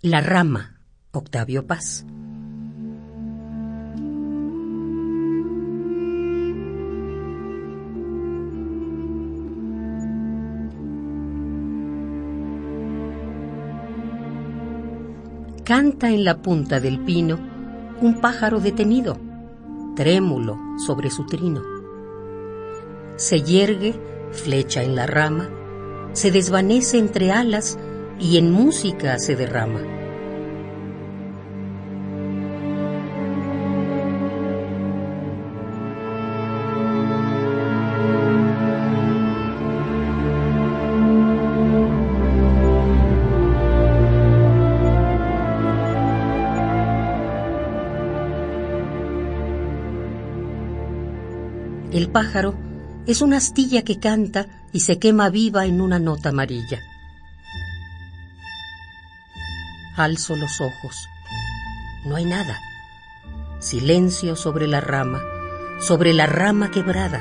La rama, Octavio Paz. Canta en la punta del pino un pájaro detenido, trémulo sobre su trino. Se yergue, flecha en la rama, se desvanece entre alas y en música se derrama. El pájaro es una astilla que canta y se quema viva en una nota amarilla. Alzo los ojos. No hay nada. Silencio sobre la rama, sobre la rama quebrada.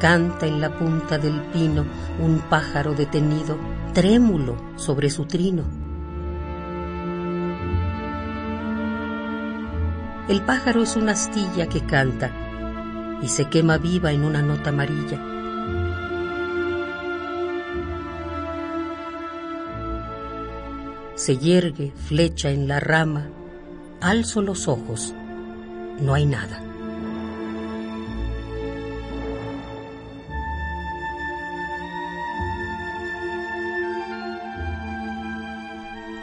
Canta en la punta del pino un pájaro detenido, trémulo sobre su trino. El pájaro es una astilla que canta y se quema viva en una nota amarilla. Se yergue, flecha en la rama, alzo los ojos, no hay nada.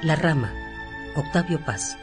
La rama, Octavio Paz.